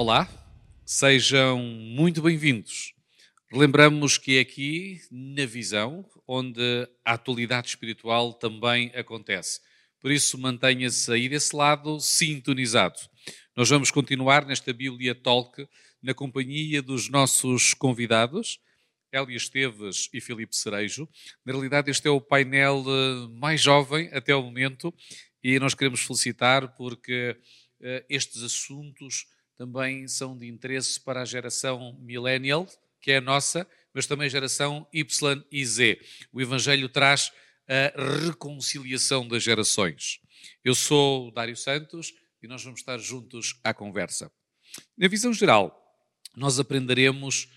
Olá, sejam muito bem-vindos. Lembramos que é aqui, na visão, onde a atualidade espiritual também acontece. Por isso, mantenha-se aí desse lado sintonizado. Nós vamos continuar nesta Bíblia Talk na companhia dos nossos convidados, Hélia Esteves e Filipe Cerejo. Na realidade, este é o painel eh, mais jovem até o momento e nós queremos felicitar porque uh, estes assuntos também são de interesse para a geração millennial, que é a nossa, mas também a geração Y e Z. O Evangelho traz a reconciliação das gerações. Eu sou Dário Santos e nós vamos estar juntos à conversa. Na visão geral, nós aprenderemos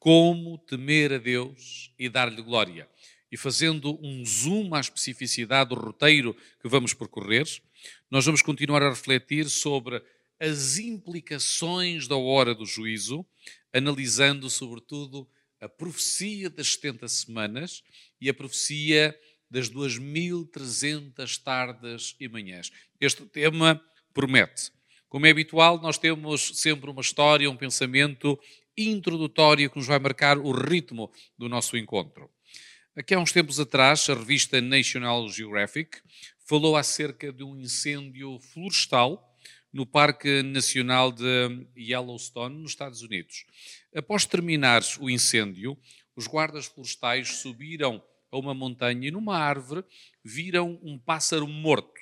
como temer a Deus e dar-lhe glória. E fazendo um zoom à especificidade do roteiro que vamos percorrer, nós vamos continuar a refletir sobre as implicações da hora do juízo, analisando sobretudo a profecia das 70 semanas e a profecia das 2.300 tardes e manhãs. Este tema promete. Como é habitual, nós temos sempre uma história, um pensamento introdutório que nos vai marcar o ritmo do nosso encontro. Aqui há uns tempos atrás, a revista National Geographic falou acerca de um incêndio florestal no Parque Nacional de Yellowstone, nos Estados Unidos. Após terminar o incêndio, os guardas florestais subiram a uma montanha e numa árvore viram um pássaro morto,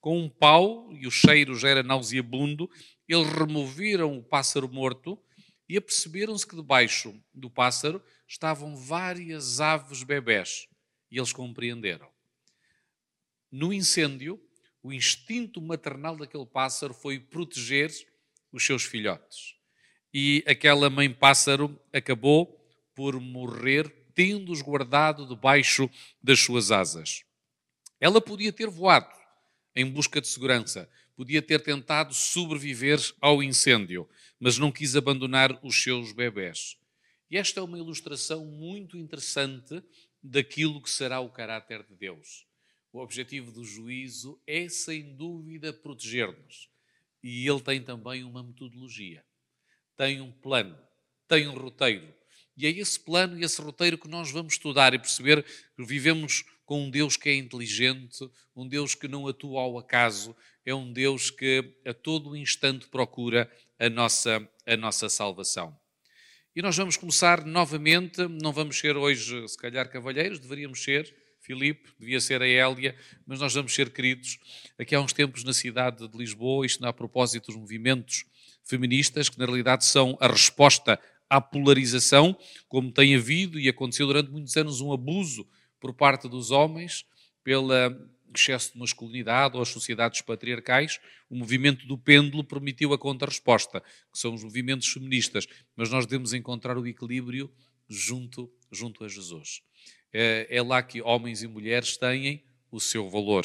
com um pau, e o cheiro já era nauseabundo. Eles removeram o pássaro morto e aperceberam-se que debaixo do pássaro estavam várias aves bebés. E eles compreenderam. No incêndio, o instinto maternal daquele pássaro foi proteger os seus filhotes. E aquela mãe pássaro acabou por morrer, tendo-os guardado debaixo das suas asas. Ela podia ter voado em busca de segurança, podia ter tentado sobreviver ao incêndio, mas não quis abandonar os seus bebés. E esta é uma ilustração muito interessante daquilo que será o caráter de Deus. O objetivo do juízo é, sem dúvida, proteger-nos. E ele tem também uma metodologia, tem um plano, tem um roteiro. E é esse plano e esse roteiro que nós vamos estudar e perceber que vivemos com um Deus que é inteligente, um Deus que não atua ao acaso, é um Deus que a todo instante procura a nossa, a nossa salvação. E nós vamos começar novamente, não vamos ser hoje, se calhar, cavalheiros, deveríamos ser, Filipe, devia ser a Hélia, mas nós vamos ser queridos. Aqui há uns tempos na cidade de Lisboa, isto não a propósito dos movimentos feministas, que na realidade são a resposta à polarização, como tem havido e aconteceu durante muitos anos um abuso por parte dos homens pelo excesso de masculinidade ou as sociedades patriarcais, o movimento do pêndulo permitiu a contra-resposta, que são os movimentos feministas, mas nós devemos encontrar o equilíbrio junto, junto a Jesus é, é lá que homens e mulheres têm o seu valor.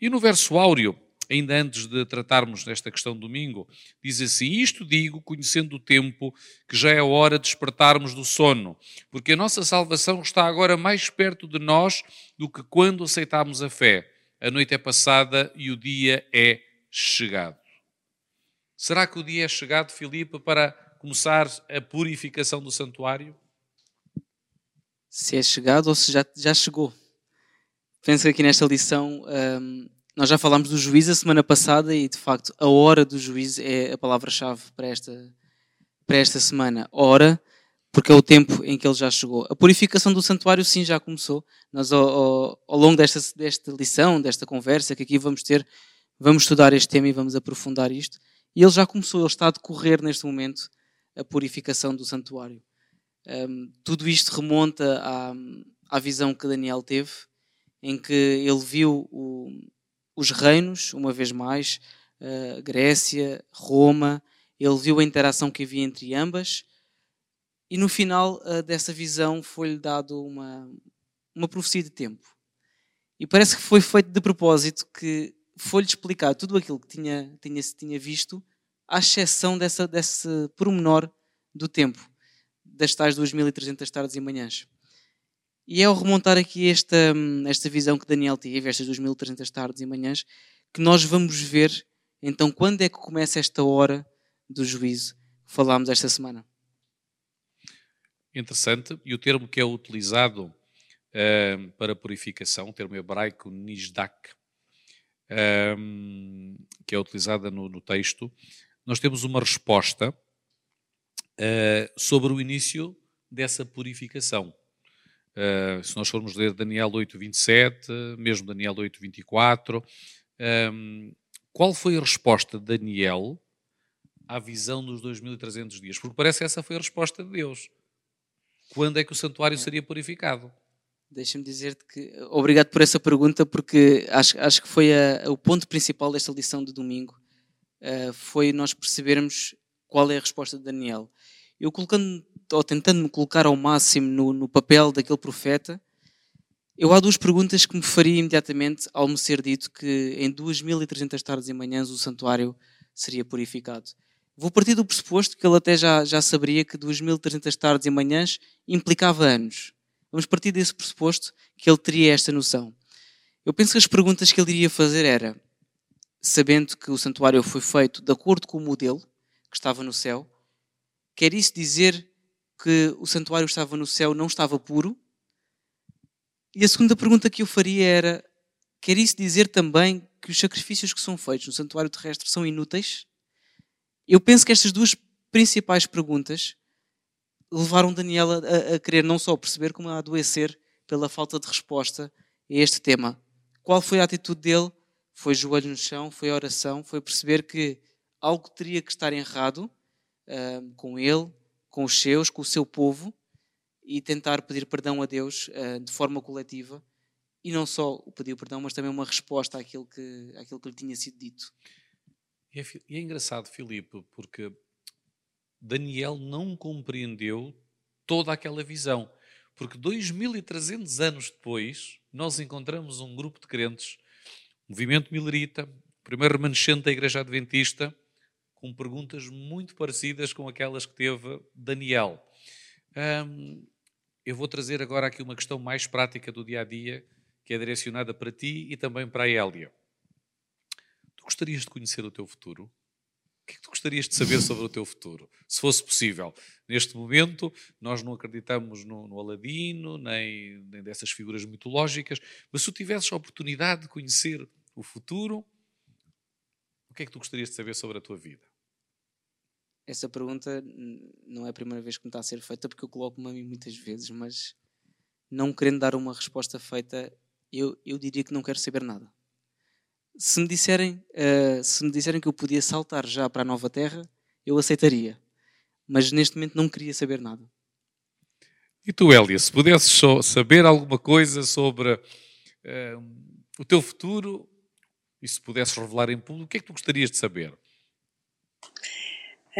E no verso áureo, ainda antes de tratarmos desta questão domingo, diz assim: Isto digo, conhecendo o tempo, que já é hora de despertarmos do sono, porque a nossa salvação está agora mais perto de nós do que quando aceitámos a fé. A noite é passada e o dia é chegado. Será que o dia é chegado, Filipe, para começar a purificação do santuário? Se é chegado ou se já, já chegou. Penso que aqui nesta lição um, nós já falámos do juízo a semana passada e de facto a hora do juízo é a palavra-chave para esta, para esta semana. Hora, porque é o tempo em que ele já chegou. A purificação do santuário sim já começou. Nós ao, ao, ao longo desta, desta lição, desta conversa que aqui vamos ter, vamos estudar este tema e vamos aprofundar isto. E ele já começou, ele está a decorrer neste momento a purificação do santuário. Um, tudo isto remonta à, à, visão que Daniel teve, em que ele viu o, os reinos, uma vez mais, uh, Grécia, Roma, ele viu a interação que havia entre ambas, e no final uh, dessa visão foi-lhe dado uma, uma profecia de tempo. E parece que foi feito de propósito que foi-lhe explicado tudo aquilo que tinha, tinha, tinha visto, à exceção dessa, desse pormenor do tempo das tais 2.300 tardes e manhãs. E é ao remontar aqui esta, esta visão que Daniel teve, estas 2.300 tardes e manhãs, que nós vamos ver então quando é que começa esta hora do juízo que falámos esta semana. Interessante. E o termo que é utilizado uh, para purificação, o termo hebraico nizdak, uh, que é utilizada no, no, texto, nós temos uma resposta uh, sobre o início dessa purificação. Uh, se nós formos ler Daniel 8, 27, mesmo Daniel 8, 24, um, qual foi a resposta de Daniel à visão dos 2300 dias? Porque parece que essa foi a resposta de Deus. Quando é que o santuário é. seria purificado? Deixa-me dizer-te que obrigado por essa pergunta, porque acho, acho que foi a, o ponto principal desta lição de domingo. Uh, foi nós percebermos qual é a resposta de Daniel. Eu colocando, ou tentando me colocar ao máximo no, no papel daquele profeta, eu há duas perguntas que me faria imediatamente ao me ser dito que em 2.300 tardes e manhãs o santuário seria purificado. Vou partir do pressuposto que ele até já, já saberia que 2.300 tardes e manhãs implicava anos. Vamos partir desse pressuposto que ele teria esta noção. Eu penso que as perguntas que ele iria fazer era, sabendo que o santuário foi feito de acordo com o modelo que estava no céu, quer isso dizer que o santuário estava no céu não estava puro? E a segunda pergunta que eu faria era, quer isso dizer também que os sacrifícios que são feitos no santuário terrestre são inúteis? Eu penso que estas duas principais perguntas levaram Daniel a, a, querer não só perceber, como a adoecer pela falta de resposta a este tema. Qual foi a atitude dele? Foi joelho no chão, foi oração, foi perceber que algo teria que estar errado uh, com ele, com os seus, com o seu povo, e tentar pedir perdão a Deus uh, de forma coletiva. E não só o pedir perdão, mas também uma resposta àquilo que, àquilo que lhe tinha sido dito. E é, é engraçado, Filipe, porque Daniel não compreendeu toda aquela visão. Porque 2.300 anos depois, nós encontramos um grupo de crentes, movimento milerita, primeiro remanescente da Igreja Adventista, com perguntas muito parecidas com aquelas que teve Daniel. Eu vou trazer agora aqui uma questão mais prática do dia a dia, que é direcionada para ti e também para a Hélia. Tu gostarias de conhecer o teu futuro? O que é que tu gostarias de saber sobre o teu futuro? Se fosse possível. Neste momento, nós não acreditamos no, no Aladino, nem, nem dessas figuras mitológicas, mas se tu tivesses a oportunidade de conhecer o futuro, o que é que tu gostarias de saber sobre a tua vida? Essa pergunta não é a primeira vez que me está a ser feita, porque eu coloco-me a mim muitas vezes, mas não querendo dar uma resposta feita, eu, eu diria que não quero saber nada. Se me disserem uh, se me disserem que eu podia saltar já para a nova terra eu aceitaria. Mas neste momento não queria saber nada. E tu Elia se pudesses só saber alguma coisa sobre uh, o teu futuro e se pudesses revelar em público o que é que tu gostarias de saber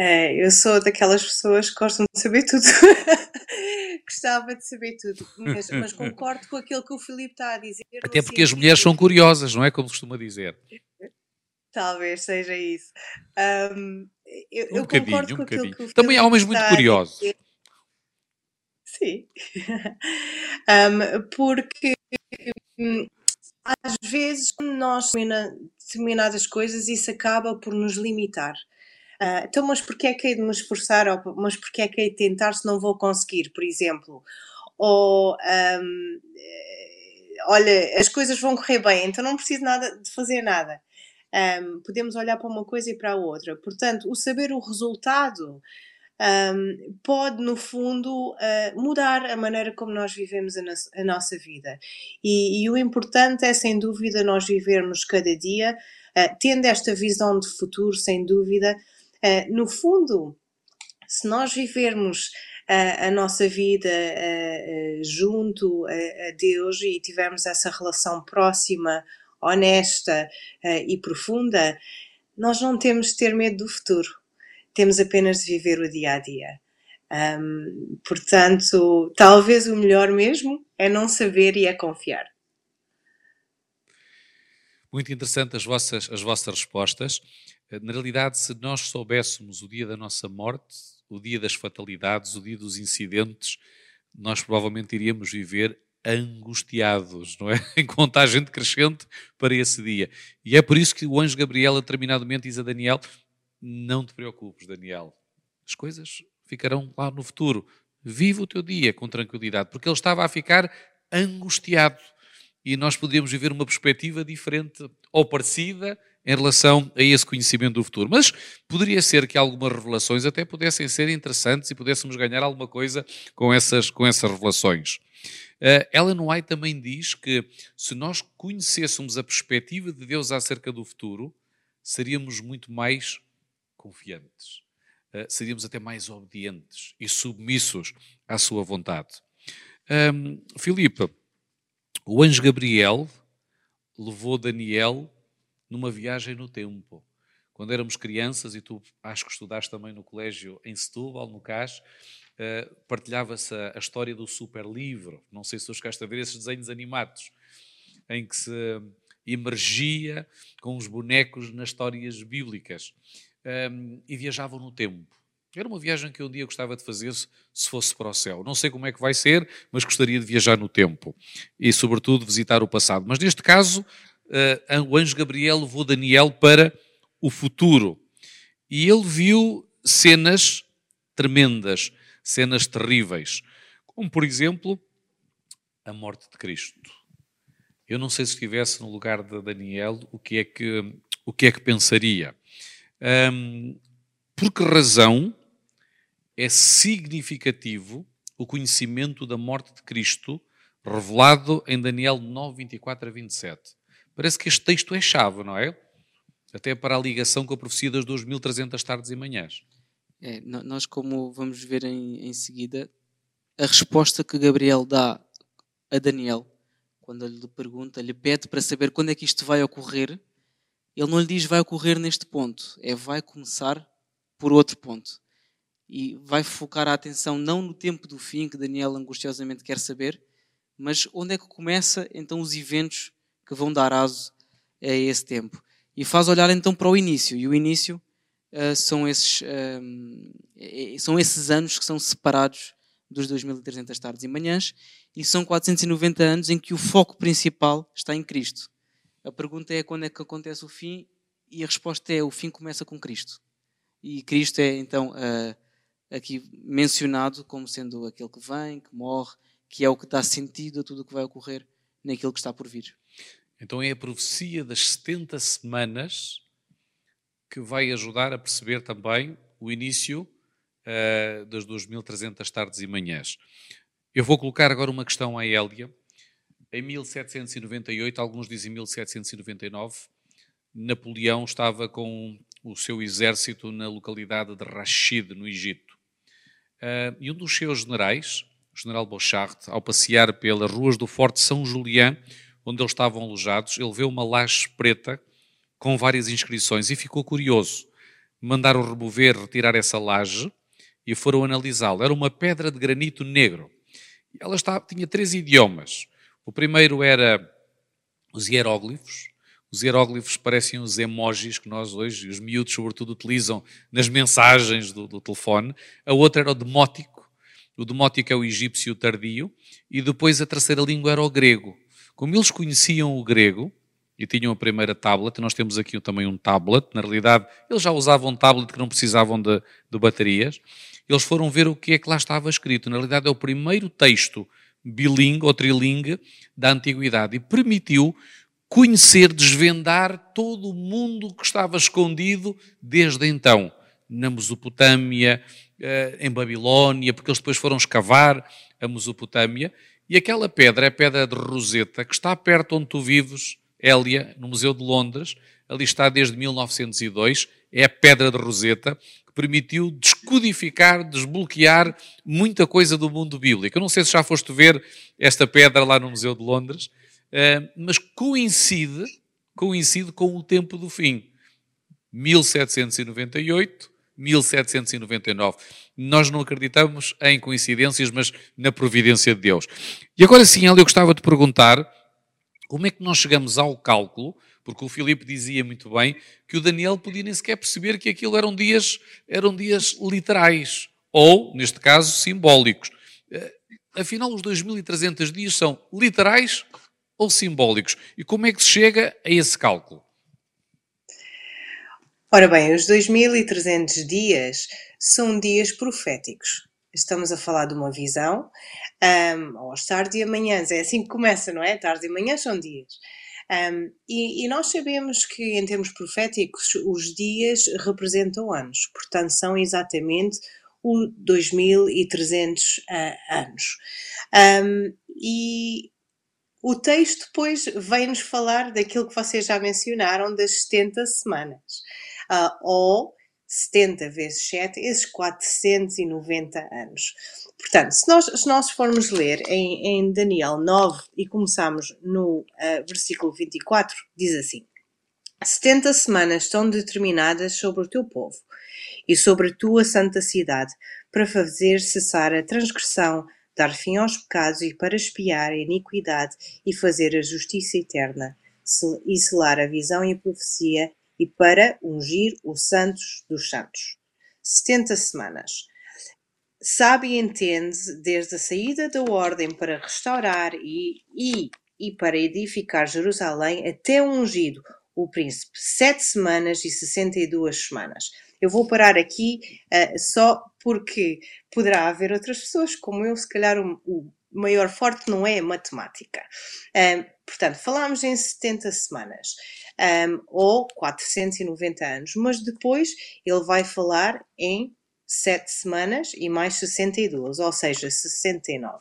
é, eu sou daquelas pessoas que gostam de saber tudo. Gostava de saber tudo, mas, mas, concordo com aquilo que o Filipe está a dizer. Até porque as mulheres são curiosas, não é? Como costuma dizer. Talvez seja isso. Um, eu, um eu concordo um com aquilo que o Também há homens muito curiosos. Sim. um, porque hum, às vezes, quando nós determinadas coisas, isso acaba por nos limitar. Uh, então, mas porquê é que hei de me esforçar? Ou, mas porquê é que hei de tentar se não vou conseguir, por exemplo? Ou, um, eh, olha, as coisas vão correr bem, então não preciso nada de fazer nada. Um, podemos olhar para uma coisa e para a outra. Portanto, o saber o resultado um, pode, no fundo, uh, mudar a maneira como nós vivemos a, no a nossa vida. E, e, o importante é, sem dúvida, nós vivermos cada dia, uh, tendo esta visão de futuro, sem dúvida, Uh, no fundo, se nós vivermos uh, a nossa vida uh, junto a, a, Deus e tivermos essa relação próxima, honesta e profunda, nós não temos de ter medo do futuro, temos apenas de viver o dia a dia. Um, portanto, talvez o melhor mesmo é não saber e é confiar. Muito interessante as vossas, as vossas respostas. Eh, na realidade, se nós soubéssemos o dia da nossa morte, o dia das fatalidades, o dia dos incidentes, nós provavelmente iríamos viver angustiados, não é? Em contagem decrescente para esse dia. E é por isso que o anjo Gabriel, a determinado momento, diz a Daniel: não te preocupes, Daniel. As coisas ficarão lá no futuro. Viva o teu dia com tranquilidade, porque ele estava a ficar angustiado e nós podíamos viver uma perspectiva diferente ou parecida em relação a esse conhecimento do futuro. Mas poderia ser que algumas revelações até pudessem ser interessantes e pudéssemos ganhar alguma coisa com essas, com essas revelações. Uh, Ellen White também diz que se nós conhecêssemos a perspectiva de Deus acerca do futuro, seríamos muito mais confiantes, uh, seríamos até mais obedientes e submissos à sua vontade. Um, Filipe, o anjo Gabriel levou Daniel numa viagem no tempo. Quando éramos crianças, e tu acho que estudaste também no colégio em Setúbal, no CAS, uh, partilhava-se a, história do super livro. Não sei se tu chegaste a ver esses desenhos animados, em que se emergia com os bonecos nas histórias bíblicas ehm, e viajavam no tempo. Era uma viagem que um dia gostava de fazer se fosse para o céu. Não sei como é que vai ser, mas gostaria de viajar no tempo e, sobretudo, visitar o passado. Mas neste caso, o anjo Gabriel levou Daniel para o futuro e ele viu cenas tremendas, cenas terríveis, como por exemplo a morte de Cristo. Eu não sei se estivesse no lugar de Daniel, o que é que, o que, é que pensaria. Um, por que razão é significativo o conhecimento da morte de Cristo revelado em Daniel 9, 24 a 27? Parece que este texto é chave, não é? Até para a ligação com a profecia das 2.300 tardes e manhãs. É, nós, como vamos ver em, em seguida, a resposta que Gabriel dá a Daniel, quando lhe pergunta, lhe pede para saber quando é que isto vai ocorrer, ele não lhe diz vai ocorrer neste ponto, é vai começar por outro ponto. E vai focar a atenção não no tempo do fim, que Daniel angustiosamente quer saber, mas onde é que começa então os eventos que vão dar aso a esse tempo. E faz olhar então para o início, e o início uh, são, esses, uh, são esses anos que são separados dos 2300 tardes e manhãs, e são 490 anos em que o foco principal está em Cristo. A pergunta é quando é que acontece o fim, e a resposta é: o fim começa com Cristo. E Cristo é então uh, aqui mencionado como sendo aquele que vem, que morre, que é o que dá sentido a tudo o que vai ocorrer naquilo que está por vir. Então é a profecia das 70 semanas que vai ajudar a perceber também o início uh, das 2.300 tardes e manhãs. Eu vou colocar agora uma questão à Hélia. Em 1798, alguns dizem 1799, Napoleão estava com o seu exército na localidade de Rashid, no Egito. Uh, e um dos seus generais, o general Beauchard, ao passear pelas ruas do Forte São Julián, onde eles estavam alojados, ele vê uma laje preta com várias inscrições e ficou curioso. Mandaram remover, retirar essa laje e foram analisá-la. Era uma pedra de granito negro. Ela estava, tinha três idiomas. O primeiro era os hieróglifos. Os hieróglifos parecem os emojis que nós hoje, os miúdos sobretudo, utilizam nas mensagens do, do telefone. A outra era o demótico. O demótico é o egípcio tardio. E depois a terceira língua era o grego. Como eles conheciam o grego e tinham a primeira tablet, nós temos aqui também um tablet, na realidade eles já usavam um tablet que não precisavam de, de baterias, eles foram ver o que é que lá estava escrito. Na realidade é o primeiro texto bilingue ou trilingue da antiguidade e permitiu conhecer, desvendar todo o mundo que estava escondido desde então, na Mesopotâmia, eh, em Babilónia, porque eles depois foram escavar a Mesopotâmia e aquela pedra é a pedra de Roseta, que está perto onde tu vives, Hélia, no Museu de Londres. Ali está desde 1902. É a pedra de Roseta que permitiu descodificar, desbloquear muita coisa do mundo bíblico. Eu não sei se já foste ver esta pedra lá no Museu de Londres, eh, mas coincide, coincide com o tempo do fim. 1798 1799. Nós não acreditamos em coincidências, mas na providência de Deus. E agora sim, eu gostava de perguntar como é que nós chegamos ao cálculo, porque o Filipe dizia muito bem que o Daniel podia nem sequer perceber que aquilo eram dias, eram dias literais, ou, neste caso, simbólicos. Eh, afinal, os 2.300 dias são literais ou simbólicos? E como é que se chega a esse cálculo? Ora bem, os 2300 dias são dias proféticos. Estamos a falar de uma visão, um, aos tarde e amanhãs, é assim que começa, não é? Tarde e manhã são dias. Um, e, e, nós sabemos que, em termos proféticos, os dias representam anos, portanto, são exatamente o 2300 uh, anos. Um, e o texto depois vem-nos falar daquilo que vocês já mencionaram, das 70 semanas, uh, ou 70 vezes 7, esses 490 anos. Portanto, se nós, se nós formos ler em, em Daniel 9 e começarmos no uh, versículo 24, diz assim: 70 semanas estão determinadas sobre o teu povo e sobre a tua santa cidade, para fazer cessar a transgressão, dar fim aos pecados e para espiar a iniquidade e fazer a justiça eterna, e selar a visão e a profecia, e para ungir os santos dos santos. 70 semanas. Sabe e entende desde a saída da ordem para restaurar e, e, e para edificar Jerusalém até o ungido, o príncipe, sete semanas e sessenta e duas semanas. Eu vou parar aqui uh, só porque poderá haver outras pessoas, como eu, se calhar o, o maior forte não é a matemática. Um, portanto, falámos em 70 semanas um, ou 490 anos, mas depois ele vai falar em 7 semanas e mais 62, ou seja, 69.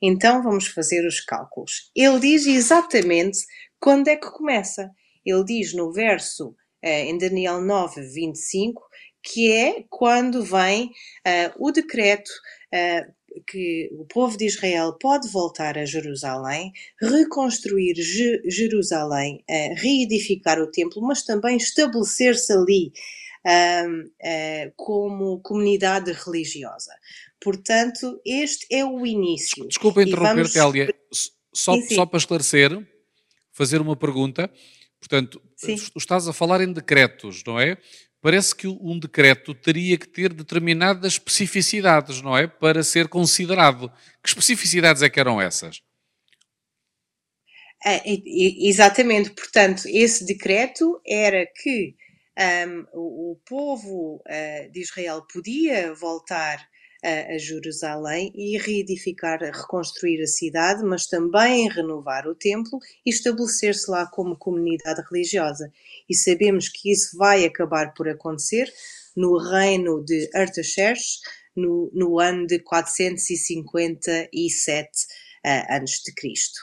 Então vamos fazer os cálculos. Ele diz exatamente quando é que começa. Ele diz no verso eh, em Daniel 9, 25, que é quando vem uh, o decreto uh, que o povo de Israel pode voltar a Jerusalém, reconstruir Je Jerusalém, uh, reedificar o templo, mas também estabelecer-se ali como comunidade religiosa. Portanto, este é o início. Desculpa interromper-te, vamos... Elia. Só, só para esclarecer, fazer uma pergunta. Portanto, sim. estás a falar em decretos, não é? Parece que um decreto teria que ter determinadas especificidades, não é? Para ser considerado. Que especificidades é que eram essas? É, exatamente, portanto, esse decreto era que um, o, povo uh, de Israel podia voltar a, a Jerusalém e reedificar, reconstruir a cidade, mas também renovar o templo e estabelecer-se lá como comunidade religiosa. E sabemos que isso vai acabar por acontecer no reino de Artaxerxes, no, no ano de 457 uh, antes de Cristo.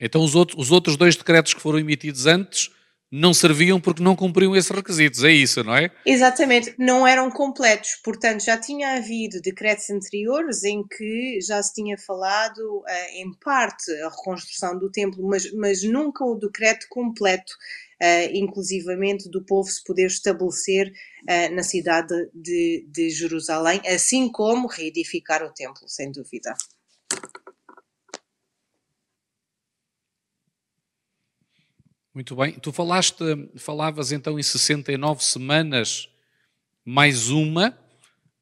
Então os, os outros dois decretos que foram emitidos antes não serviam porque não cumpriam esses requisitos, é isso, não é? Exatamente, não eram completos, portanto já tinha havido decretos anteriores em que já se tinha falado uh, em parte a reconstrução do templo, mas, mas nunca o decreto completo, uh, inclusivamente do povo se poder estabelecer uh, na cidade de, de Jerusalém, assim como reedificar o templo, sem dúvida. Muito bem. Tu falaste, falavas então em 69 semanas mais uma.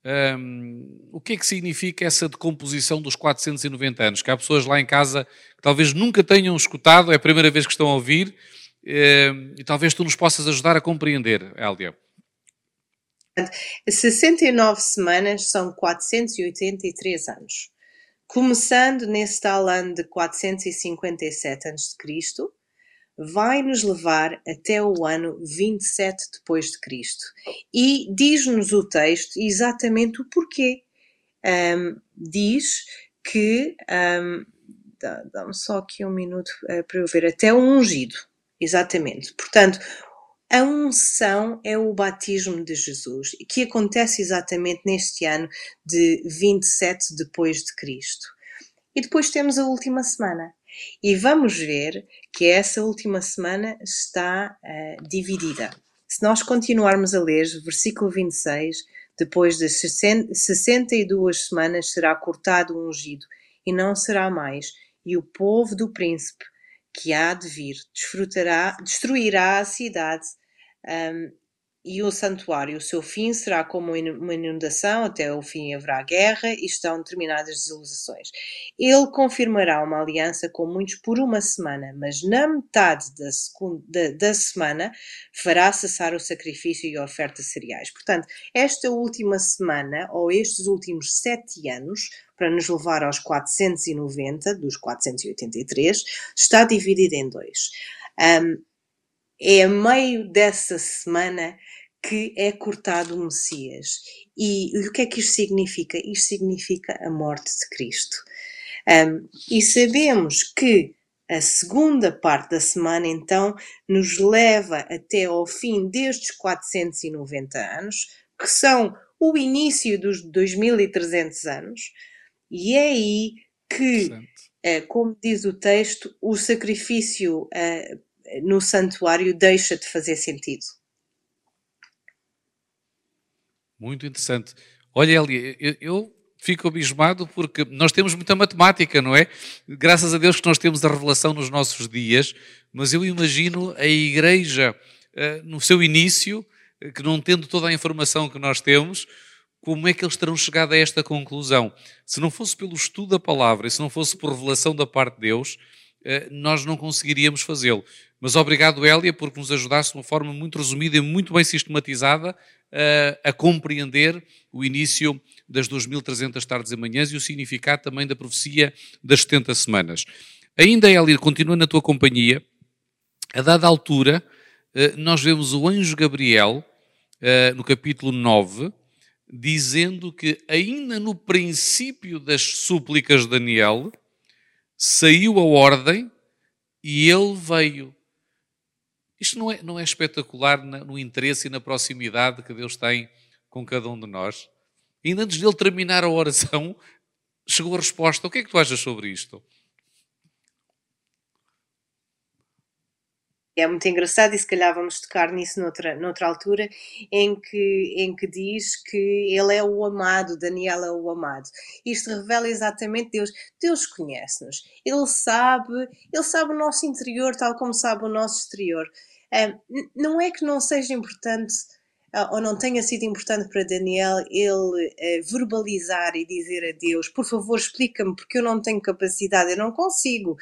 Um, o que é que significa essa decomposição dos 490 anos? Que há pessoas lá em casa que talvez nunca tenham escutado, é a primeira vez que estão a ouvir, um, e talvez tu nos possas ajudar a compreender, Hélia. 69 semanas são 483 anos. Começando nesse tal ano de 457 a.C., vai nos levar até o ano 27 depois de Cristo. E diz-nos o texto exatamente o porquê. Um, diz que um, dá-me só aqui um minuto uh, para eu ver até o ungido, exatamente. Portanto, a unção é o batismo de Jesus, que acontece exatamente neste ano de 27 depois de Cristo. E depois temos a última semana. E vamos ver que essa última semana está uh, dividida. Se nós continuarmos a ler, versículo 26, depois de 62 semanas será cortado o ungido, e não será mais, e o povo do príncipe que há de vir destruirá a cidade um, e o santuário, o seu fim será como uma inundação, até o fim haverá guerra e estão determinadas desilusões. Ele confirmará uma aliança com muitos por uma semana, mas na metade da, segunda, da, da semana fará cessar o sacrifício e a oferta de cereais. Portanto, esta última semana, ou estes últimos sete anos, para nos levar aos 490 dos 483, está dividida em dois. Um, é a meio dessa semana que é cortado o Messias. E, e o que é que isto significa? Isto significa a morte de Cristo. Um, e sabemos que a segunda parte da semana, então, nos leva até ao fim destes 490 anos, que são o início dos 2300 anos, e é aí que, uh, como diz o texto, o sacrifício uh, no santuário deixa de fazer sentido. Muito interessante. Olha, Eli, eu, eu fico abismado porque nós temos muita matemática, não é? Graças a Deus que nós temos a revelação nos nossos dias, mas eu imagino a igreja uh, no seu início, uh, que não tendo toda a informação que nós temos, como é que eles terão chegado a esta conclusão? Se não fosse pelo estudo da palavra e se não fosse por revelação da parte de Deus, uh, nós não conseguiríamos fazê-lo. Mas obrigado, Hélia, porque nos ajudaste de uma forma muito resumida e muito bem sistematizada a, a compreender o início das 2.300 tardes e manhãs e o significado também da profecia das 70 semanas. Ainda, Hélia, continua na tua companhia. A dada altura, nós vemos o anjo Gabriel, no capítulo 9, dizendo que ainda no princípio das súplicas de Daniel, saiu a ordem e ele veio. Isto não é, não é espetacular no interesse e na proximidade que Deus tem com cada um de nós? Ainda antes de ele terminar a oração, chegou a resposta. O que é que tu achas sobre isto? É muito engraçado e se calhar vamos tocar nisso noutra, noutra altura, em que, em que diz que ele é o amado, Daniel é o amado. Isto revela exatamente Deus. Deus conhece-nos. Ele sabe, ele sabe o nosso interior tal como sabe o nosso exterior. não é que não seja importante ah, ou não tenha sido importante para Daniel ele eh, verbalizar e dizer a Deus, por favor explica-me porque eu não tenho capacidade, eu não consigo.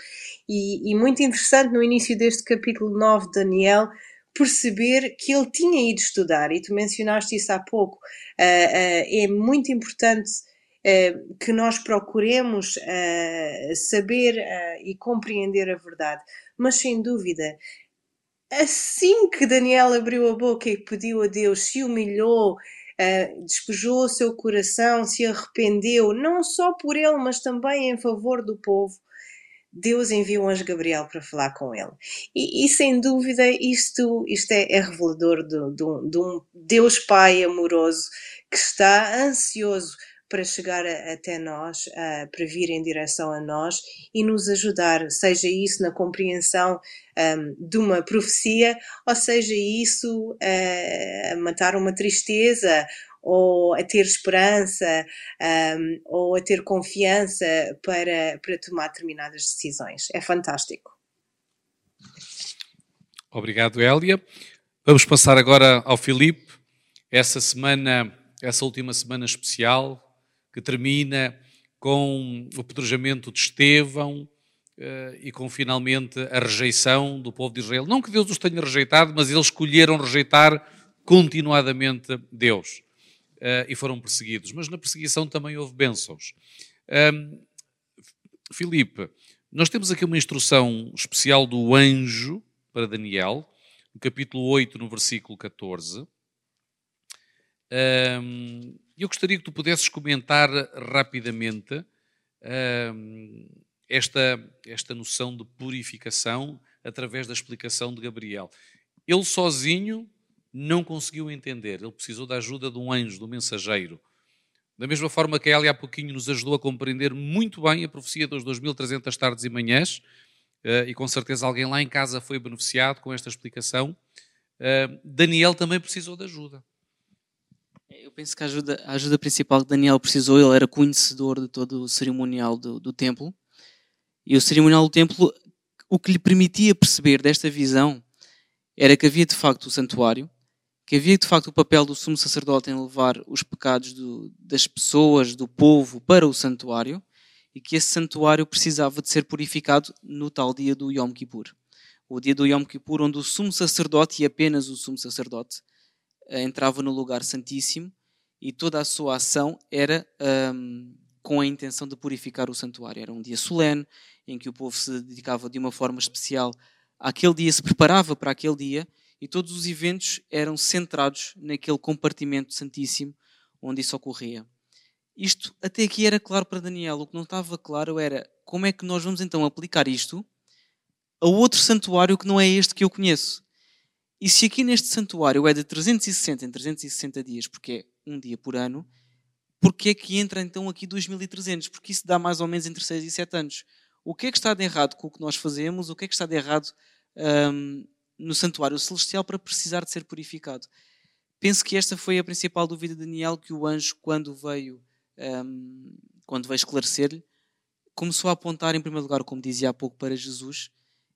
E, e muito interessante no início deste capítulo 9 de Daniel perceber que ele tinha ido estudar, e tu mencionaste isso há pouco, uh, uh, é muito importante uh, que nós procuremos saber e compreender a verdade, mas sem dúvida Assim que Daniel abriu a boca e pediu a Deus, se humilhou, uh, despejou o seu coração, se arrependeu, não só por ele, mas também em favor do povo, Deus enviou o anjo Gabriel para falar com ele. E, e sem dúvida, isto, isto é, é revelador de, de, de um Deus Pai amoroso que está ansioso para chegar a, até nós, para vir em direção a nós e nos ajudar, seja isso na compreensão um, de uma profecia, ou seja isso a matar uma tristeza ou a ter esperança um, ou a ter confiança para, para tomar determinadas decisões. É fantástico. Obrigado, Hélia. Vamos passar agora ao Filipe. Essa semana, essa última semana especial, que termina com o apedrejamento de Estevão uh, e com finalmente a rejeição do povo de Israel. Não que Deus os tenha rejeitado, mas eles escolheram rejeitar continuadamente Deus uh, e foram perseguidos. Mas na perseguição também houve bênçãos. Filipe, nós temos aqui uma instrução especial do anjo para Daniel, no capítulo 8, no versículo 14. Um, eu gostaria que tu pudesses comentar rapidamente uh, esta, esta noção de purificação através da explicação de Gabriel. Ele sozinho não conseguiu entender, ele precisou da ajuda de um anjo, de um mensageiro. Da mesma forma que a há pouquinho nos ajudou a compreender muito bem a profecia dos 2300 tardes e manhãs, uh, e com certeza alguém lá em casa foi beneficiado com esta explicação, uh, Daniel também precisou de ajuda. Eu penso que a ajuda, a ajuda principal que Daniel precisou, ele era conhecedor de todo o cerimonial do, do templo. E o cerimonial do templo, o que lhe permitia perceber desta visão era que havia de facto o santuário, que havia de facto o papel do sumo sacerdote em levar os pecados do, das pessoas, do povo, para o santuário e que esse santuário precisava de ser purificado no tal dia do Yom Kippur. O dia do Yom Kippur, onde o sumo sacerdote, e apenas o sumo sacerdote, entrava no lugar santíssimo e toda a sua ação era um, com a intenção de purificar o santuário. Era um dia solene, em que o povo se dedicava de uma forma especial àquele dia, se preparava para aquele dia e todos os eventos eram centrados naquele compartimento santíssimo onde isso ocorria. Isto até aqui era claro para Daniel. O que não estava claro era como é que nós vamos então aplicar isto a outro santuário que não é este que eu conheço. E se aqui neste santuário é de 360 em 360 dias, porque é um dia por ano, porque é que entra então aqui 2300? Porque isso dá mais ou menos entre 6 e 7 anos. O que é que está de errado com o que nós fazemos? O que é que está de errado um, no santuário celestial para precisar de ser purificado. Penso que esta foi a principal dúvida de Daniel que o anjo, quando veio, um, quando veio esclarecer-lhe, começou a apontar, em primeiro lugar, como dizia há pouco, para Jesus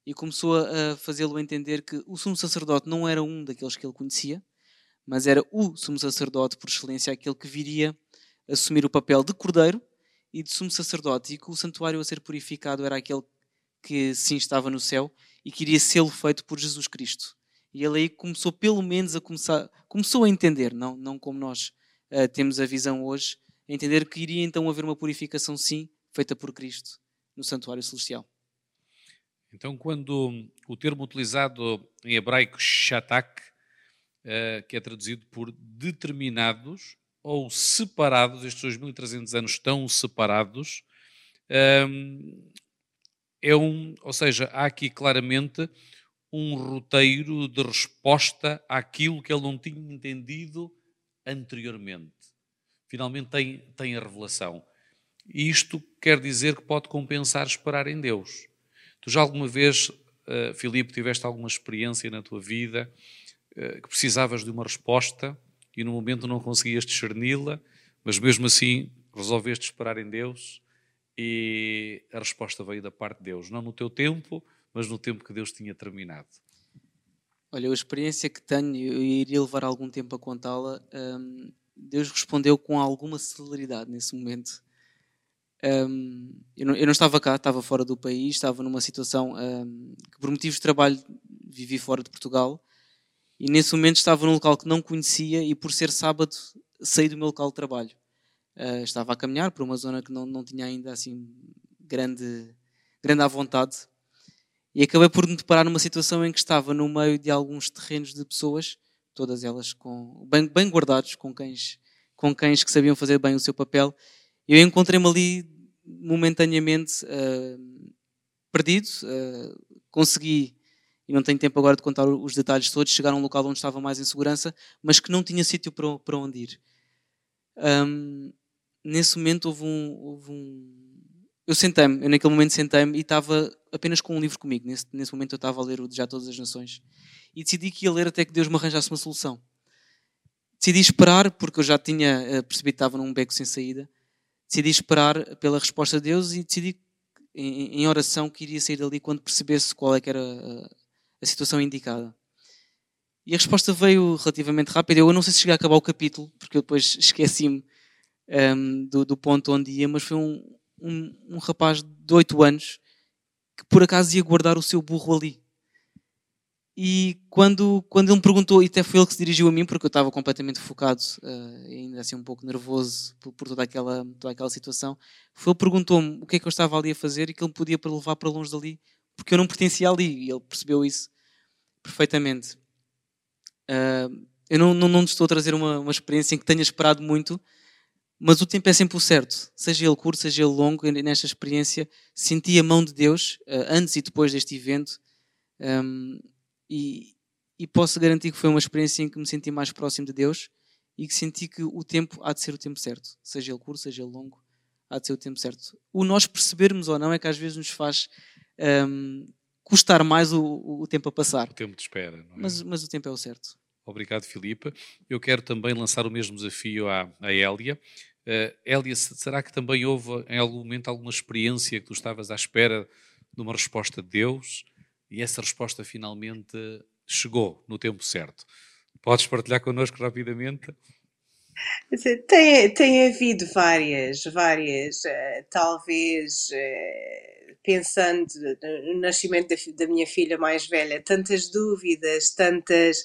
e começou a fazê-lo entender que o sumo sacerdote não era um daqueles que ele conhecia, mas era o sumo sacerdote por excelência, aquele que viria assumir o papel de cordeiro e de sumo sacerdote, e que o santuário a ser purificado era aquele que sim estava no céu e queria ser feito por Jesus Cristo. E ele aí começou pelo menos a começar, começou a entender, não, não como nós uh, temos a visão hoje, a entender que iria então haver uma purificação sim, feita por Cristo no santuário celestial. Então, quando o termo utilizado em hebraico shatak, uh, que é traduzido por determinados ou separados, estes 2.300 anos estão separados, um, é um, ou seja, há aqui claramente um roteiro de resposta àquilo que ele não tinha entendido anteriormente. Finalmente tem, tem a revelação. E isto quer dizer que pode compensar esperar em Deus. Tu já alguma vez, uh, Filipe, tiveste alguma experiência na tua vida uh, que precisavas de uma resposta e no momento não conseguias discerni-la, mas mesmo assim resolveste esperar em Deus e a resposta veio da parte de Deus, não no teu tempo, mas no tempo que Deus tinha terminado. Olha, a experiência que tenho, eu iria levar algum tempo a contá-la, um, Deus respondeu com alguma celeridade nesse momento. Um, eu, não, eu, não, estava cá, estava fora do país, estava numa situação um, que por motivos de trabalho vivi fora de Portugal e nesse momento estava num local que não conhecia e por ser sábado saí do meu local de trabalho. Uh, estava a caminhar por uma zona que não, não tinha ainda assim grande, grande à vontade e acabei por me deparar numa situação em que estava no meio de alguns terrenos de pessoas, todas elas com, bem, bem guardados, com cães, com cães que sabiam fazer bem o seu papel. Eu encontrei-me ali momentaneamente uh, perdido, uh, consegui e não tenho tempo agora de contar os detalhes todos, chegar a um local onde estava mais em segurança, mas que não tinha sítio para, para onde ir. Um, nesse momento houve um. Houve um... Eu sentei-me, eu naquele momento sentei-me e estava apenas com um livro comigo. Nesse, nesse momento eu estava a ler o Já Todas as Nações. E decidi que ia ler até que Deus me arranjasse uma solução. Decidi esperar, porque eu já tinha eh, percebido que estava num beco sem saída. Decidi esperar pela resposta de Deus e decidi em, oração que iria sair dali quando percebesse qual é que era a, a situação indicada. E a resposta veio relativamente rápida. Eu não sei se cheguei a acabar o capítulo, porque eu depois esqueci-me um, do, do, ponto onde ia, mas foi um, um, um, rapaz de 8 anos que por acaso ia guardar o seu burro ali. E quando, quando ele me perguntou, e até foi ele que se dirigiu a mim, porque eu estava completamente focado, uh, ainda assim um pouco nervoso por, por, toda, aquela, toda aquela situação, foi ele perguntou-me o que é que eu estava ali a fazer e que ele me podia levar para longe dali, porque eu não pertencia ali, e ele percebeu isso perfeitamente. Uh, eu não, não, não estou a trazer uma, uma experiência em que tenha esperado muito, mas o tempo é sempre o certo, seja ele curto, seja ele longo. E nesta experiência senti a mão de Deus uh, antes e depois deste evento um, e, e, posso garantir que foi uma experiência em que me senti mais próximo de Deus e que senti que o tempo há de ser o tempo certo, seja ele curto, seja ele longo, há de ser o tempo certo. O nós percebermos ou não é que às vezes nos faz um, custar mais o, o, tempo a passar. O tempo de espera, não é? Mas, mas o tempo é o certo. Obrigado, Filipe. Eu quero também lançar o mesmo desafio à, à Hélia. Uh, Hélia, será que também houve em algum momento alguma experiência que tu estavas à espera de uma resposta de Deus e essa resposta finalmente chegou no tempo certo? Podes partilhar connosco rapidamente? Tem, tem havido várias, várias, uh, talvez uh, pensando no nascimento da, da, minha filha mais velha, tantas dúvidas, tantas,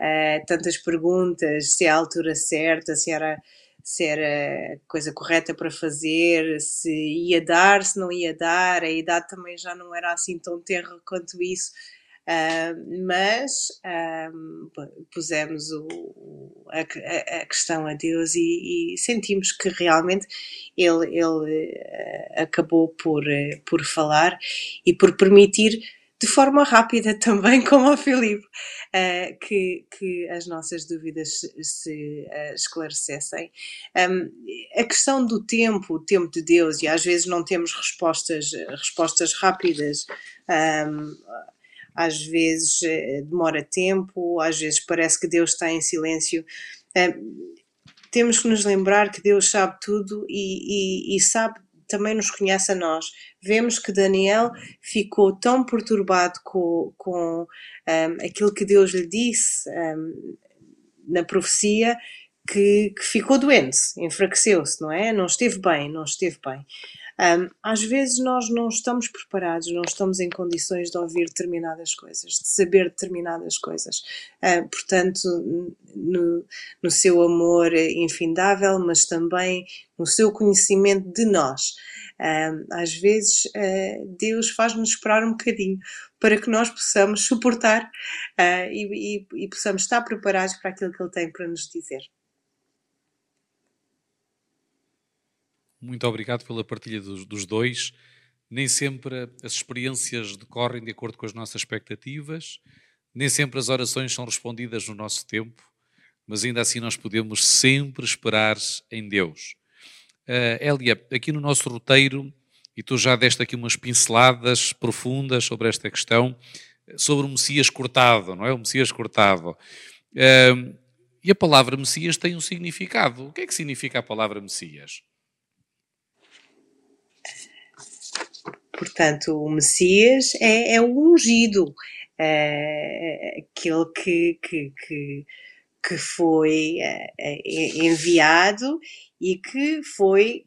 uh, tantas perguntas, se é a altura certa, se era, se era coisa correta para fazer, se ia dar, se não ia dar, a idade também já não era assim tão terra quanto isso. Uh, mas uh, pusemos o, a, a, questão a Deus e, e, sentimos que realmente Ele, ele uh, acabou por, por falar e por permitir de forma rápida também, como ao Filipe, uh, que, que as nossas dúvidas se, se uh, esclarecessem. Um, a questão do tempo, o tempo de Deus, e às vezes não temos respostas, respostas rápidas. Um, às vezes eh, demora tempo, às vezes parece que Deus está em silêncio. Eh, temos que nos lembrar que Deus sabe tudo e, e, e sabe também nos conhece a nós. Vemos que Daniel ficou tão perturbado com, com um, aquilo que Deus lhe disse um, na profecia que, que ficou doente, enfraqueceu-se, não é? Não esteve bem, não esteve bem. Um, às vezes nós não estamos preparados, não estamos em condições de ouvir determinadas coisas, de saber determinadas coisas. Portanto, no, no seu amor infindável, mas também no seu conhecimento de nós. Às vezes uh, Deus faz-nos esperar um bocadinho para que nós possamos suportar uh, e, e, e possamos estar preparados para aquilo que Ele tem para nos dizer. Muito obrigado pela partilha dos, dos dois. Nem sempre as experiências decorrem de acordo com as nossas expectativas, nem sempre as orações são respondidas no nosso tempo, mas ainda assim nós podemos sempre esperar em Deus. Uh, Elia, aqui no nosso roteiro, e tu já deste aqui umas pinceladas profundas sobre esta questão, sobre o Messias cortado, não é? O Messias cortado. Uh, e a palavra Messias tem um significado. O que é que significa a palavra Messias? Portanto, o Messias é, é o ungido, é, aquele que, que, que, que foi é, é, enviado e que foi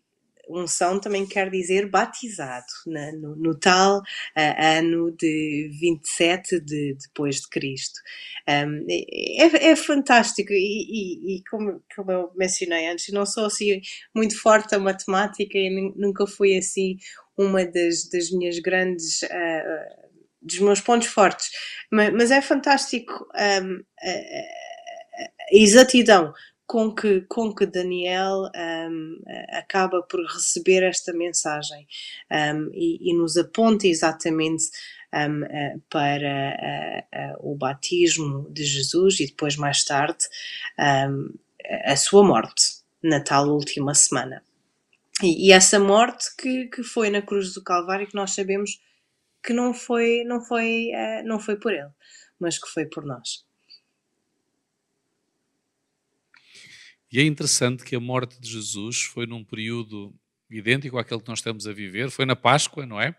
unção também quer dizer batizado, né? no, no, tal uh, ano de 27 de, depois de Cristo. Um, é, é, fantástico e, e, e, como, como eu mencionei antes, não sou assim muito forte a matemática e nunca fui assim uma das, das minhas grandes. Uh, dos meus pontos fortes, mas, mas é fantástico um, a, a exatidão com que, com que Daniel um, acaba por receber esta mensagem um, e, e, nos aponta exatamente um, uh, para uh, uh, o batismo de Jesus e depois, mais tarde, a sua morte na tal última semana. E, e, essa morte que, que foi na cruz do Calvário, que nós sabemos que não foi, não foi, uh, não foi por ele, mas que foi por nós. E é interessante que a morte de Jesus foi num período idêntico àquele que nós estamos a viver, foi na Páscoa, não é?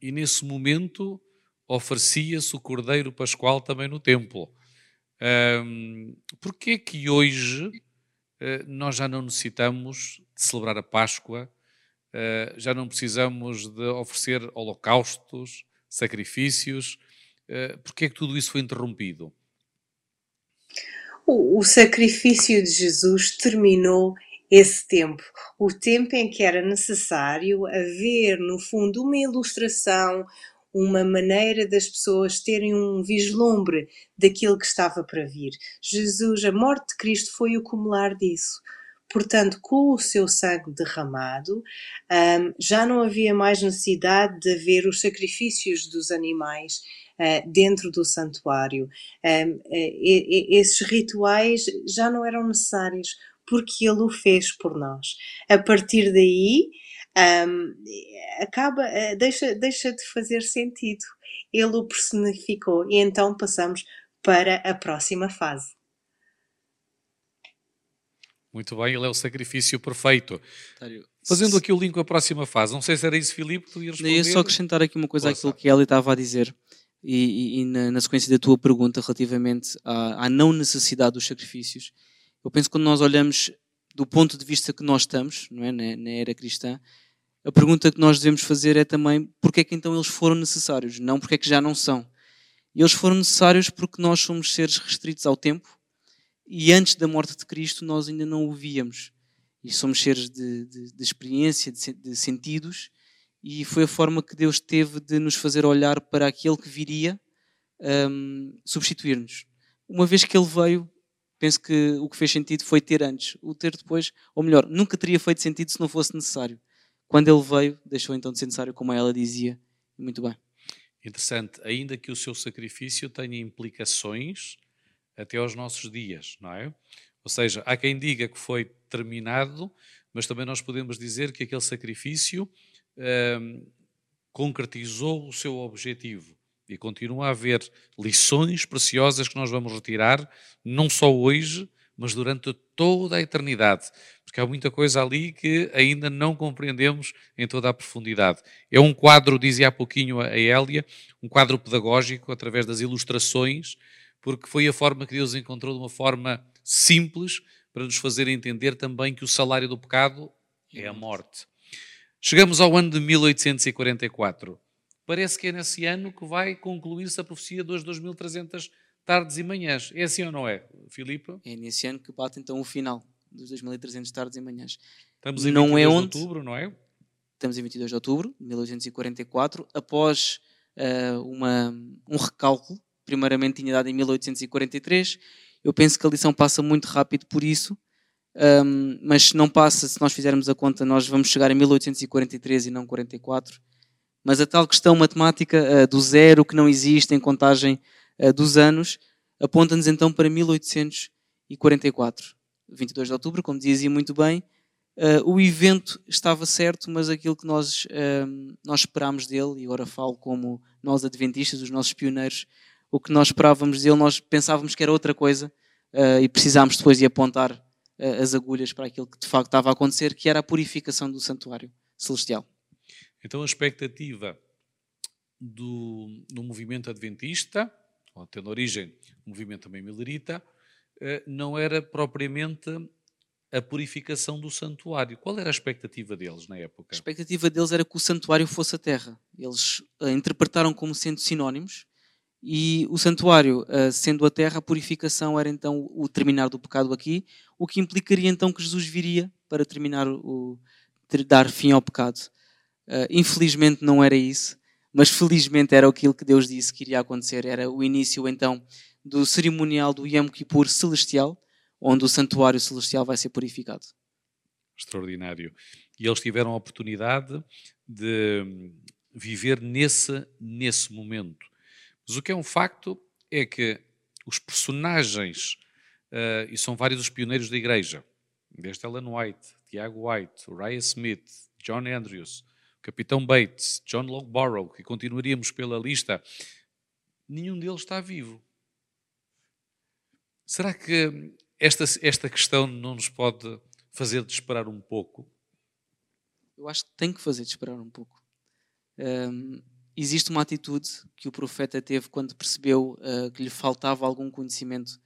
E nesse momento oferecia-se o Cordeiro Pascual também no templo. Um, Porquê que hoje eh, nós já não necessitamos de celebrar a Páscoa, eh, já não precisamos de oferecer holocaustos, sacrifícios. Eh, Porquê é que tudo isso foi interrompido? O, o sacrifício de Jesus terminou esse tempo, o tempo em que era necessário haver, no fundo, uma ilustração, uma maneira das pessoas terem um vislumbre daquilo que estava para vir. Jesus, a morte de Cristo foi o acumular disso. Portanto, com o seu sangue derramado, um, já não havia mais necessidade de haver os sacrifícios dos animais uh, dentro do santuário. Um, uh, esses rituais já não eram necessários porque ele o fez por nós. A partir daí, um, acaba, uh, deixa, deixa de fazer sentido. Ele o personificou e então passamos para a próxima fase. Muito bem, ele é o sacrifício perfeito. Fazendo aqui o link com a próxima fase, não sei se era isso, Filipe, que tu ias responder. Eu ia só acrescentar aqui uma coisa Poxa. àquilo que ele estava a dizer. e, e na, na, sequência da tua pergunta relativamente à, à, não necessidade dos sacrifícios, eu penso que quando nós olhamos do ponto de vista que nós estamos, não é, na, na era cristã, a pergunta que nós devemos fazer é também porque é que então eles foram necessários, não porque é que já não são. Eles foram necessários porque nós somos seres restritos ao tempo e antes da morte de Cristo nós ainda não o víamos. E somos seres de, de, de experiência, de, de sentidos, e foi a forma que Deus teve de nos fazer olhar para aquele que viria um, substituir-nos. Uma vez que ele veio, penso que o que fez sentido foi ter antes. O ter depois, ou melhor, nunca teria feito sentido se não fosse necessário. Quando ele veio, deixou então de ser necessário, como ela dizia. Muito bem. Interessante, ainda que o seu sacrifício tenha implicações até aos nossos dias, não é? Ou seja, há quem diga que foi terminado, mas também nós podemos dizer que aquele sacrifício hum, concretizou o seu objetivo. E continua a haver lições preciosas que nós vamos retirar, não só hoje, mas durante toda a eternidade. Porque há muita coisa ali que ainda não compreendemos em toda a profundidade. É um quadro, dizia há pouquinho a Hélia, um quadro pedagógico através das ilustrações, porque foi a forma que Deus encontrou de uma forma simples para nos fazer entender também que o salário do pecado é a morte. Chegamos ao ano de 1844. Parece que é nesse ano que vai concluir-se a profecia dos 2300 tardes e manhãs. É assim ou não é, Filipe? É nesse ano que bate então o final dos 2300 tardes e manhãs. Estamos em 22 não é onde... de outubro, não é? Estamos em 22 de outubro de 1844, após uh, uma, um recálculo, primeiramente tinha dado em 1843. Eu penso que a lição passa muito rápido por isso, um, mas se não passa, se nós fizermos a conta, nós vamos chegar a 1843 e não 44. Mas a tal questão matemática uh, do zero que não existe em contagem dos anos aponta-nos então para 1844. 22 de outubro, como dizia muito bem, uh, o evento estava certo, mas aquilo que nós, uh, nós esperámos dele, e agora falo como nós adventistas, os nossos pioneiros, o que nós esperávamos dele, nós pensávamos que era outra coisa uh, e precisámos depois de apontar as agulhas para aquilo que de facto estava a acontecer, que era a purificação do santuário celestial. Então a expectativa do, do movimento adventista, tendo origem o movimento também milerita, eh, não era propriamente a purificação do santuário. Qual era a expectativa deles na época? A expectativa deles era que o santuário fosse a terra. Eles a interpretaram como sendo sinónimos e o santuário, sendo a terra, a purificação era então o terminar do pecado aqui, o que implicaria então que Jesus viria para terminar o dar fim ao pecado. Infelizmente não era isso, mas felizmente era aquilo que Deus disse que iria acontecer. Era o início então do cerimonial do Yom Kippur celestial, onde o santuário celestial vai ser purificado. Extraordinário. E eles tiveram a oportunidade de viver nesse, nesse momento. Mas o que é um facto é que os personagens, uh, e são vários os pioneiros da igreja, desde Ellen White, Tiago White, Uriah Smith, John Andrews, Capitão Bates, John Logborough, e continuaríamos pela lista, nenhum deles está vivo. Será que esta, esta questão não nos pode fazer desesperar um pouco? Eu acho que tem que fazer desesperar um pouco. Um, existe uma atitude que o profeta teve quando percebeu uh, que lhe faltava algum conhecimento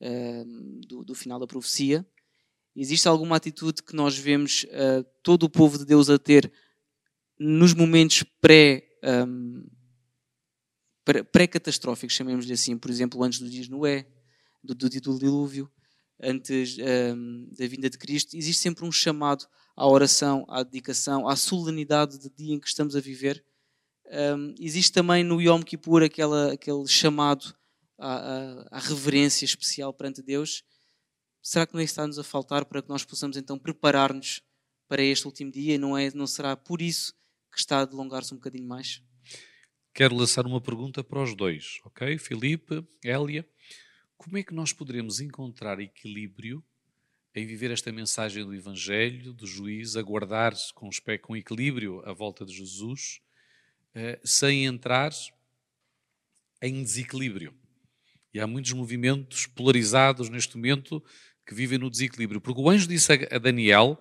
uh, do, do, final da profecia. Existe alguma atitude que nós vemos uh, todo o povo de Deus a ter nos momentos pré, um, pré-catastróficos, chamemos-lhe assim, por exemplo, antes dos dias Noé, do, do, do dilúvio, antes um, da vinda de Cristo, existe sempre um chamado à oração, à dedicação, à solenidade do dia em que estamos a viver. Um, existe também no Yom Kippur aquela, aquele chamado à, à, à, reverência especial perante Deus. Será que não é está-nos a faltar para que nós possamos então preparar-nos para este último dia? Não, é, não será por isso que está a delongar-se um bocadinho mais? Quero lançar uma pergunta para os dois, ok? Filipe, Hélia. Como é que nós poderemos encontrar equilíbrio em viver esta mensagem do Evangelho, do juiz, aguardar com, com equilíbrio a volta de Jesus, eh, sem entrar em desequilíbrio? E há muitos movimentos polarizados neste momento que vivem no desequilíbrio. Porque o anjo disse a Daniel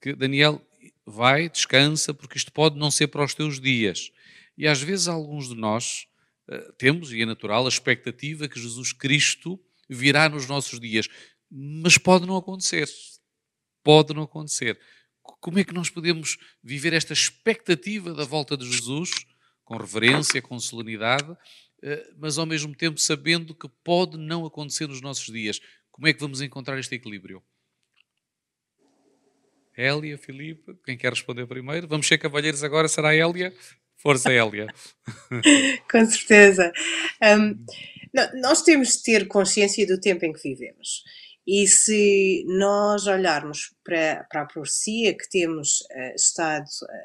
que Daniel vai, descansa, porque isto pode não ser para os teus dias. E às vezes alguns de nós uh, temos, e é natural, a expectativa que Jesus Cristo virá nos nossos dias. Mas pode não acontecer. Pode não acontecer. Como é que nós podemos viver esta expectativa da volta de Jesus, com reverência, com solenidade, eh, mas ao mesmo tempo sabendo que pode não acontecer nos nossos dias? Como é que vamos encontrar este equilíbrio? Hélia, Filipe, quem quer responder primeiro? Vamos ser cavalheiros agora, será Hélia? Força, Hélia. Com certeza. Um, nós temos de ter consciência do tempo em que vivemos. E se nós olharmos para, para a profecia que temos uh, estado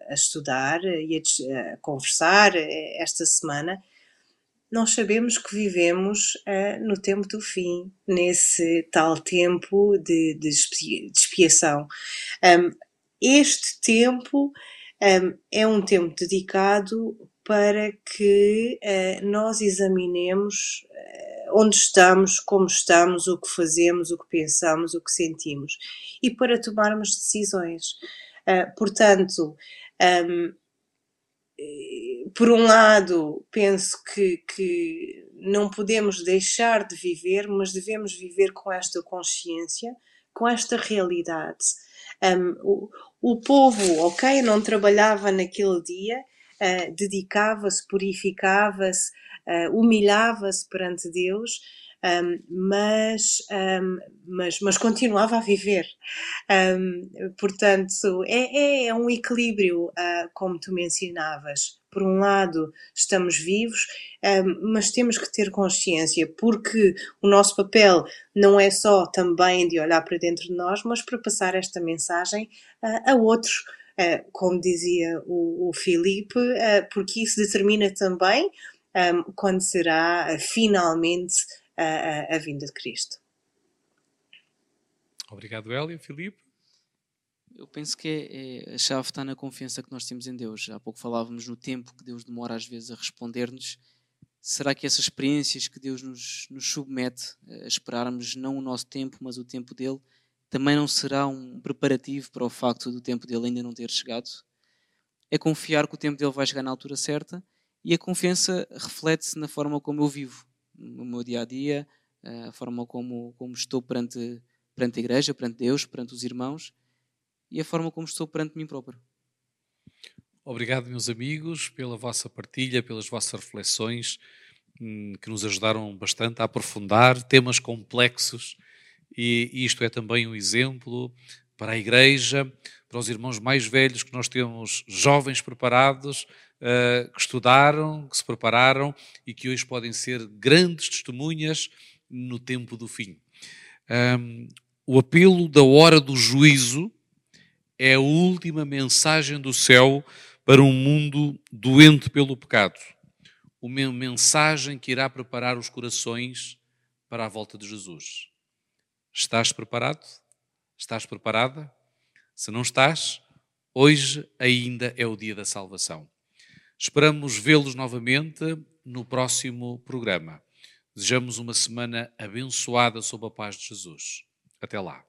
a estudar e a, a, conversar eh, esta semana, nós sabemos que vivemos uh, no tempo do fim, nesse tal tempo de, de expiação. Um, este tempo um, é um tempo dedicado para que uh, nós examinemos uh, onde estamos, como estamos, o que fazemos, o que pensamos, o que sentimos e para tomarmos decisões. Portanto, um, por um lado, penso que, que não podemos deixar de viver, mas devemos viver com esta consciência, com esta realidade. Um, o, o povo, ok, não trabalhava naquele dia, uh, dedicava-se, purificava-se, uh, humilhava-se perante Deus, um, mas, um, mas, mas continuava a viver. Um, portanto, é, é, é, um equilíbrio, uh, como tu mencionavas. Por um lado, estamos vivos, mas temos que ter consciência, porque o nosso papel não é só também de olhar para dentro de nós, mas para passar esta mensagem uh, a outros. Uh, como dizia o, Filipe, porque isso determina também quando será finalmente a, a, vinda de Cristo. Obrigado, Elia. Filipe? Eu penso que é, é, a chave está na confiança que nós temos em Deus. Há pouco falávamos no tempo que Deus demora às vezes a responder-nos. Será que essas experiências que Deus nos, nos submete a esperarmos não o nosso tempo, mas o tempo dele, também não será um preparativo para o facto do tempo dele ainda não ter chegado? É confiar que o tempo dele vai chegar na altura certa e a confiança reflete-se na forma como eu vivo no meu dia a dia, a forma como, como estou perante, perante a igreja, perante Deus, perante os irmãos e a forma como estou perante mim próprio. Obrigado, meus amigos, pela vossa partilha, pelas vossas reflexões hum, que nos ajudaram bastante a aprofundar temas complexos e isto é também um exemplo para a igreja, para os irmãos mais velhos que nós temos jovens preparados uh, que estudaram, que se prepararam e que hoje podem ser grandes testemunhas no tempo do fim. Um, o apelo da hora do juízo é a última mensagem do céu para um mundo doente pelo pecado. Uma mensagem que irá preparar os corações para a volta de Jesus. Estás preparado? Estás preparada? Se não estás, hoje ainda é o dia da salvação. Esperamos vê-los novamente no próximo programa. Desejamos uma semana abençoada sob a paz de Jesus. Até lá.